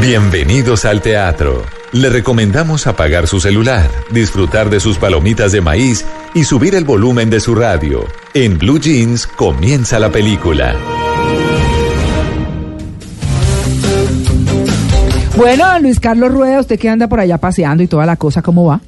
Bienvenidos al teatro. Le recomendamos apagar su celular, disfrutar de sus palomitas de maíz y subir el volumen de su radio. En Blue Jeans comienza la película. Bueno, Luis Carlos Rueda, usted que anda por allá paseando y toda la cosa, ¿cómo va?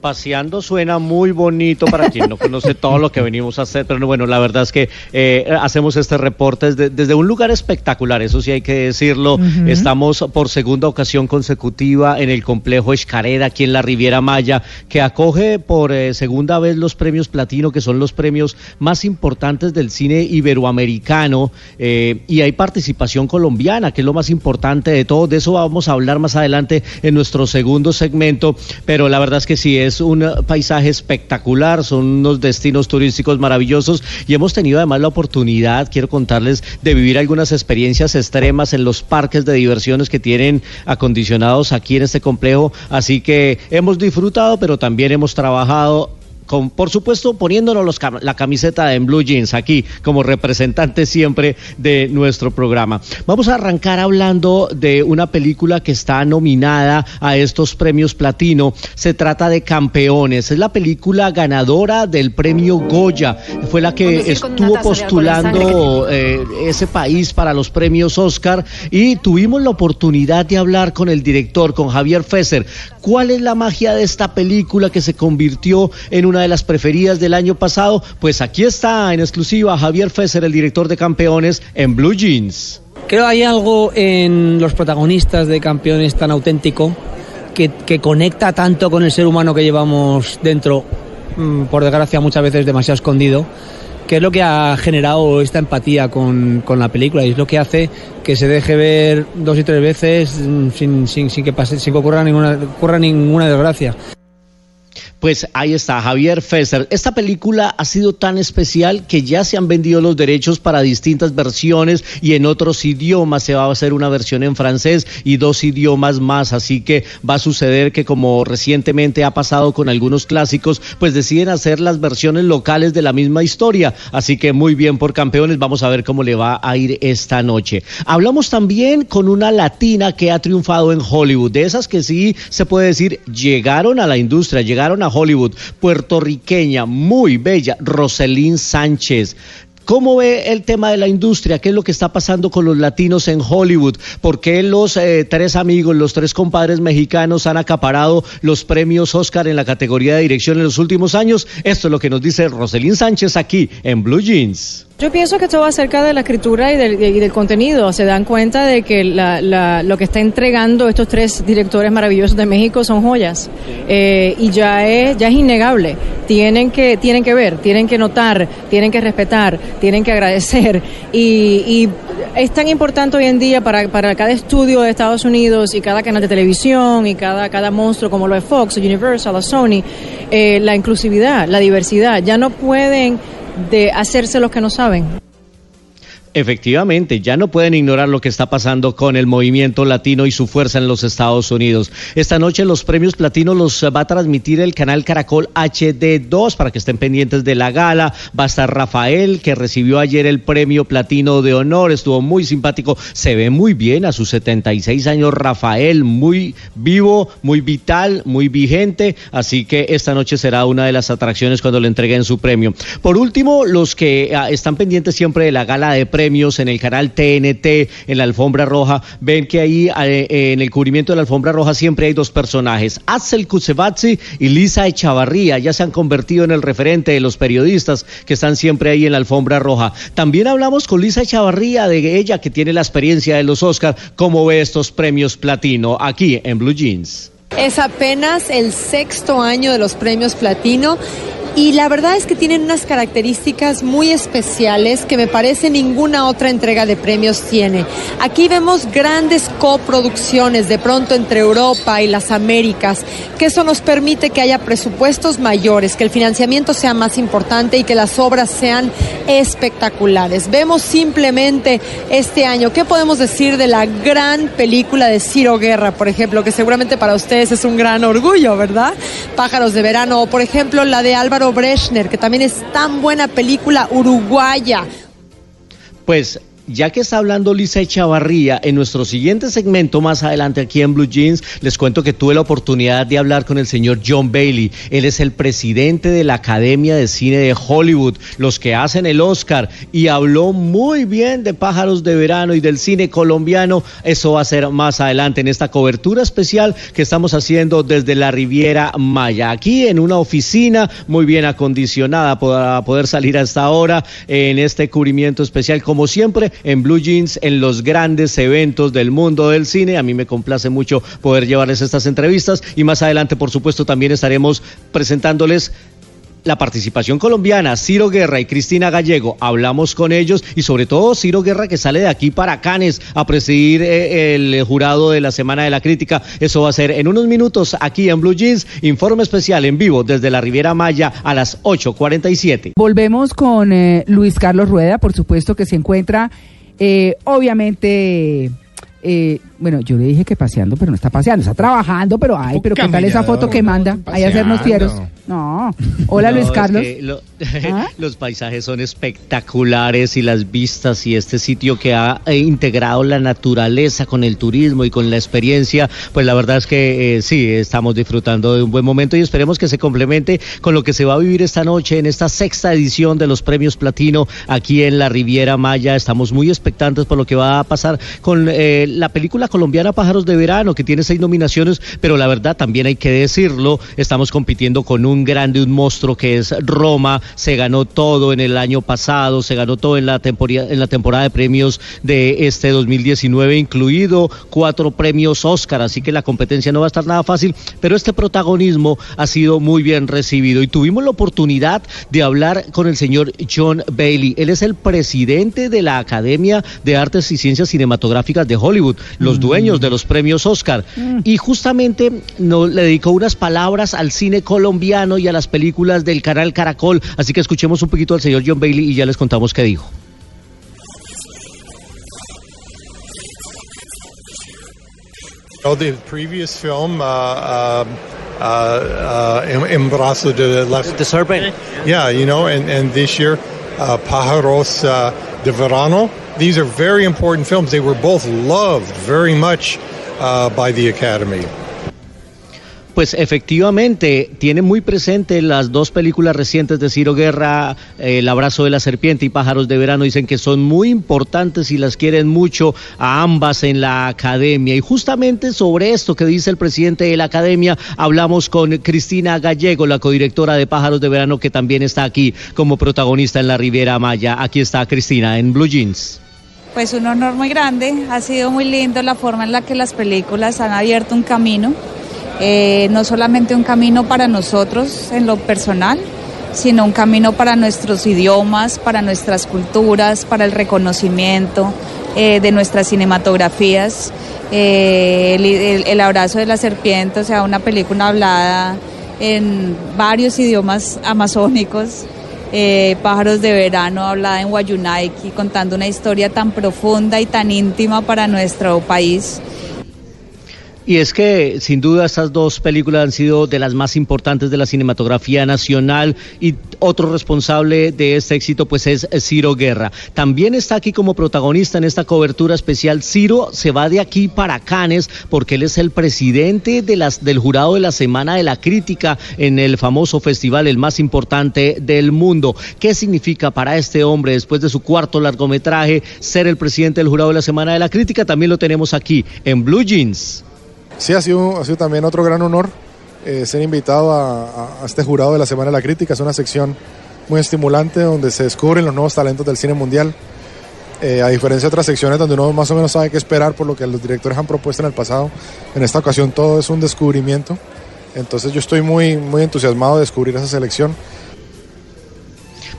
Paseando suena muy bonito para quien no conoce todo lo que venimos a hacer, pero bueno, la verdad es que eh, hacemos este reporte desde, un lugar espectacular, eso sí hay que decirlo. Estamos por segunda ocasión consecutiva en el complejo Escareda, aquí en la Riviera Maya, que acoge por eh, segunda vez los premios Platino, que son los premios más importantes del cine iberoamericano, eh, y hay participación colombiana, que es lo más importante de todo. De eso vamos a hablar más adelante en nuestro segundo segmento, pero la verdad es que sí es es un paisaje espectacular, son unos destinos turísticos maravillosos y hemos tenido además la oportunidad, quiero contarles, de vivir algunas experiencias extremas en los parques de diversiones que tienen acondicionados aquí en este complejo, así que hemos disfrutado, pero también hemos trabajado por supuesto poniéndonos la camiseta en Blue Jeans aquí como representante siempre de nuestro programa. Vamos a arrancar hablando de una película que está nominada a estos premios platino. Se trata de Campeones. Es la película ganadora del premio Goya. Fue la que estuvo postulando eh, ese país para los premios Oscar y tuvimos la oportunidad de hablar con el director, con Javier Fesser. ¿Cuál es la magia de esta película que se convirtió en una de las preferidas del año pasado, pues aquí está en exclusiva Javier Fesser, el director de Campeones, en Blue Jeans. Creo hay algo en los protagonistas de Campeones tan auténtico que, conecta tanto con el ser humano que llevamos dentro, mm, por desgracia muchas veces demasiado escondido que es lo que ha generado esta empatía con, la película y es lo que hace que se deje ver dos y tres veces mm, sin, que pase, sin que ocurra ninguna desgracia. Pues ahí está, Javier Fesser. Esta película ha sido tan especial que ya se han vendido los derechos para distintas versiones y en otros idiomas. Se va a hacer una versión en francés y dos idiomas más. Así que va a suceder que como recientemente ha pasado con algunos clásicos, pues deciden hacer las versiones locales de la misma historia. Así que muy bien por campeones. Vamos a ver cómo le va a ir esta noche. Hablamos también con una latina que ha triunfado en Hollywood. De esas que sí se puede decir llegaron a la industria, llegaron a Hollywood, puertorriqueña, muy bella, Roselín Sánchez. ¿Cómo ve el tema de la industria? ¿Qué es lo que está pasando con los latinos en Hollywood? ¿Por qué los eh, tres amigos, los tres compadres mexicanos han acaparado los premios Oscar en la categoría de dirección en los últimos años? Esto es lo que nos dice Roselín Sánchez aquí en Blue Jeans. Yo pienso que todo acerca de la escritura y del, contenido. Se dan cuenta de que lo que está entregando estos tres directores maravillosos de México son joyas. Eh, y ya es, ya es innegable. Tienen que, tienen que ver, tienen que notar, tienen que respetar, tienen que agradecer. Y, es tan importante hoy en día para, para cada estudio de Estados Unidos y cada canal de televisión y cada, cada monstruo como lo es Fox, Universal, o Sony, eh, la inclusividad, la diversidad. Ya no pueden de hacerse los que no saben. Efectivamente, ya no pueden ignorar lo que está pasando con el movimiento latino y su fuerza en los Estados Unidos. Esta noche los premios platino los va a transmitir el canal Caracol HD2 para que estén pendientes de la gala. Va a estar Rafael, que recibió ayer el premio platino de honor. Estuvo muy simpático. Se ve muy bien a sus 76 años Rafael, muy vivo, muy vital, muy vigente. Así que esta noche será una de las atracciones cuando le entreguen su premio. Por último, los que ah, están pendientes siempre de la gala de premios premios en el canal TNT, en la alfombra roja, ven que ahí eh, en el cubrimiento de la alfombra roja siempre hay dos personajes, Axel Kusevatsi y Lisa Echavarría, ya se han convertido en el referente de los periodistas que están siempre ahí en la alfombra roja. También hablamos con Lisa Echavarría, de ella que tiene la experiencia de los Oscars, cómo ve estos premios platino aquí en Blue Jeans. Es apenas el sexto año de los premios platino y la verdad es que tienen unas características muy especiales que me parece ninguna otra entrega de premios tiene. Aquí vemos grandes coproducciones de pronto entre Europa y las Américas, que eso nos permite que haya presupuestos mayores, que el financiamiento sea más importante y que las obras sean espectaculares. Vemos simplemente este año, ¿qué podemos decir de la gran película de Ciro Guerra, por ejemplo, que seguramente para ustedes es un gran orgullo, ¿verdad? Pájaros de verano, o por ejemplo la de Álvaro Álvaro que también es tan buena película uruguaya. Pues ya que está hablando Lisa Echavarría, en nuestro siguiente segmento más adelante aquí en Blue Jeans, les cuento que tuve la oportunidad de hablar con el señor John Bailey. Él es el presidente de la Academia de Cine de Hollywood, los que hacen el Oscar, y habló muy bien de Pájaros de Verano y del cine colombiano. Eso va a ser más adelante en esta cobertura especial que estamos haciendo desde la Riviera Maya. Aquí en una oficina muy bien acondicionada para poder salir a esta hora en este cubrimiento especial, como siempre en Blue Jeans en los grandes eventos del mundo del cine. A mí me complace mucho poder llevarles estas entrevistas y más adelante, por supuesto, también estaremos presentándoles la participación colombiana, Ciro Guerra y Cristina Gallego, hablamos con ellos y sobre todo Ciro Guerra que sale de aquí para Canes a presidir eh, el jurado de la Semana de la Crítica. Eso va a ser en unos minutos aquí en Blue Jeans, informe especial en vivo desde la Riviera Maya a las 8.47. Volvemos con eh, Luis Carlos Rueda, por supuesto que se encuentra eh, obviamente, eh, bueno, yo le dije que paseando, pero no está paseando, está trabajando, pero ay, pero ¿qué tal esa foto que manda? Ahí a hacernos fieros. No. Hola Luis Carlos. ¿Ah? Los paisajes son espectaculares y las vistas y este sitio que ha eh, integrado la naturaleza con el turismo y con la experiencia, pues la verdad es que eh, sí, estamos disfrutando de un buen momento y esperemos que se complemente con lo que se va a vivir esta noche en esta sexta edición de los premios Platino aquí en la Riviera Maya. Estamos muy expectantes por lo que va a pasar con eh, la película colombiana Pájaros de Verano, que tiene seis nominaciones, pero la verdad también hay que decirlo, estamos compitiendo con un grande, un monstruo que es Roma, se ganó todo en el año pasado, se ganó todo en la temporada, en la temporada de premios de este 2019, incluido cuatro premios Oscar, así que la competencia no va a estar nada fácil, pero este protagonismo ha sido muy bien recibido. Y tuvimos la oportunidad de hablar con el señor John Bailey. Él es el presidente de la Academia de Artes y Ciencias Cinematográficas de Hollywood, los dueños de los premios Oscar, mm. y justamente nos le dedicó unas palabras al cine colombiano y a las películas del canal Caracol. Así que escuchemos un poquito al señor John Bailey y ya les contamos qué dijo. Oh, the previous film, uh, uh, uh, uh, Embrazo de la... The Serpent. Yeah, you know, and, and this year, uh, Pájaros uh, de Verano. These are very important films. They were both loved very much uh, by the Academy. Pues efectivamente, tiene muy presente las dos películas recientes de Ciro Guerra, El abrazo de la serpiente y Pájaros de verano, dicen que son muy importantes y las quieren mucho a ambas en la academia. Y justamente sobre esto que dice el presidente de la academia, hablamos con Cristina Gallego, la codirectora de Pájaros de verano, que también está aquí como protagonista en la Riviera Maya. Aquí está Cristina en Blue Jeans. Pues un honor muy grande, ha sido muy lindo la forma en la que las películas han abierto un camino eh, no solamente un camino para nosotros en lo personal, sino un camino para nuestros idiomas, para nuestras culturas, para el reconocimiento eh, de nuestras cinematografías. Eh, el, abrazo de la serpiente, o sea, una película hablada en varios idiomas amazónicos. Pájaros de verano hablada en Wayunaiki, contando una historia tan profunda y tan íntima para nuestro país. Y es que sin duda estas dos películas han sido de las más importantes de la cinematografía nacional y otro responsable de este éxito pues es Ciro Guerra. También está aquí como protagonista en esta cobertura especial. Ciro se va de aquí para Cannes porque él es el presidente de las, del jurado de la Semana de la Crítica en el famoso festival, el más importante del mundo. ¿Qué significa para este hombre después de su cuarto largometraje ser el presidente del jurado de la Semana de la Crítica? También lo tenemos aquí en Blue Jeans. Sí, ha sido, ha sido también otro gran honor eh, ser invitado a, este jurado de la Semana de la Crítica. Es una sección muy estimulante donde se descubren los nuevos talentos del cine mundial. Eh, a diferencia de otras secciones donde uno más o menos sabe qué esperar por lo que los directores han propuesto en el pasado, en esta ocasión todo es un descubrimiento. Entonces yo estoy muy, muy entusiasmado de descubrir esa selección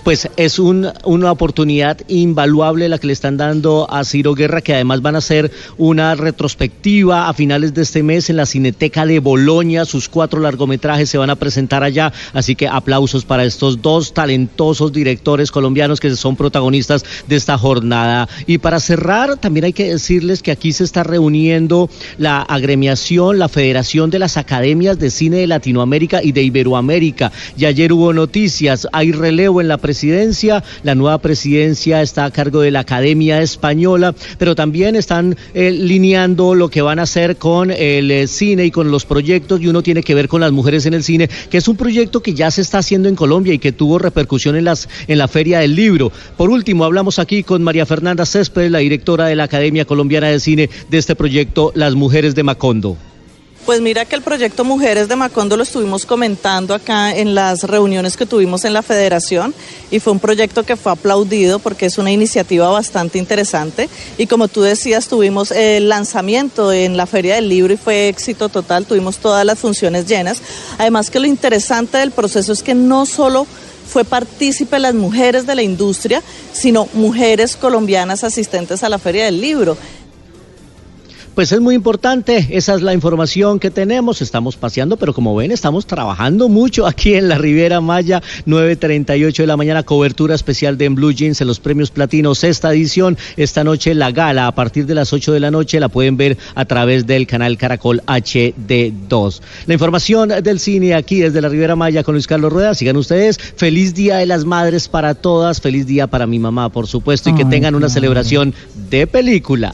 pues es una oportunidad invaluable la que le están dando a Ciro Guerra, que además van a hacer una retrospectiva a finales de este mes en la Cineteca de Bolonia. Sus cuatro largometrajes se van a presentar allá, así que aplausos para estos dos talentosos directores colombianos que son protagonistas de esta jornada. Y para cerrar, también hay que decirles que aquí se está reuniendo la agremiación, la Federación de las Academias de Cine de Latinoamérica y de Iberoamérica. Y ayer hubo noticias, hay relevo en la presidencia presidencia. La nueva presidencia está a cargo de la Academia Española, pero también están eh, lineando lo que van a hacer con el eh, cine y con los proyectos y uno tiene que ver con las mujeres en el cine, que es un proyecto que ya se está haciendo en Colombia y que tuvo repercusión en, las, en la Feria del Libro. Por último, hablamos aquí con María Fernanda Céspedes, la directora de la Academia Colombiana de Cine de este proyecto Las Mujeres de Macondo. Pues mira que el proyecto Mujeres de Macondo lo estuvimos comentando acá en las reuniones que tuvimos en la federación y fue un proyecto que fue aplaudido porque es una iniciativa bastante interesante y como tú decías tuvimos el lanzamiento en la Feria del Libro y fue éxito total, tuvimos todas las funciones llenas. Además que lo interesante del proceso es que no solo fue partícipe las mujeres de la industria, sino mujeres colombianas asistentes a la Feria del Libro. Pues es muy importante, esa es la información que tenemos, estamos paseando, pero como ven, estamos trabajando mucho aquí en la Riviera Maya, 9.38 de la mañana, cobertura especial de en Blue Jeans en los premios platinos, esta edición, esta noche la gala, a partir de las 8 de la noche la pueden ver a través del canal Caracol HD2. La información del cine aquí desde la Riviera Maya con Luis Carlos Rueda, sigan ustedes, feliz Día de las Madres para todas, feliz día para mi mamá, por supuesto, y que tengan una celebración de película.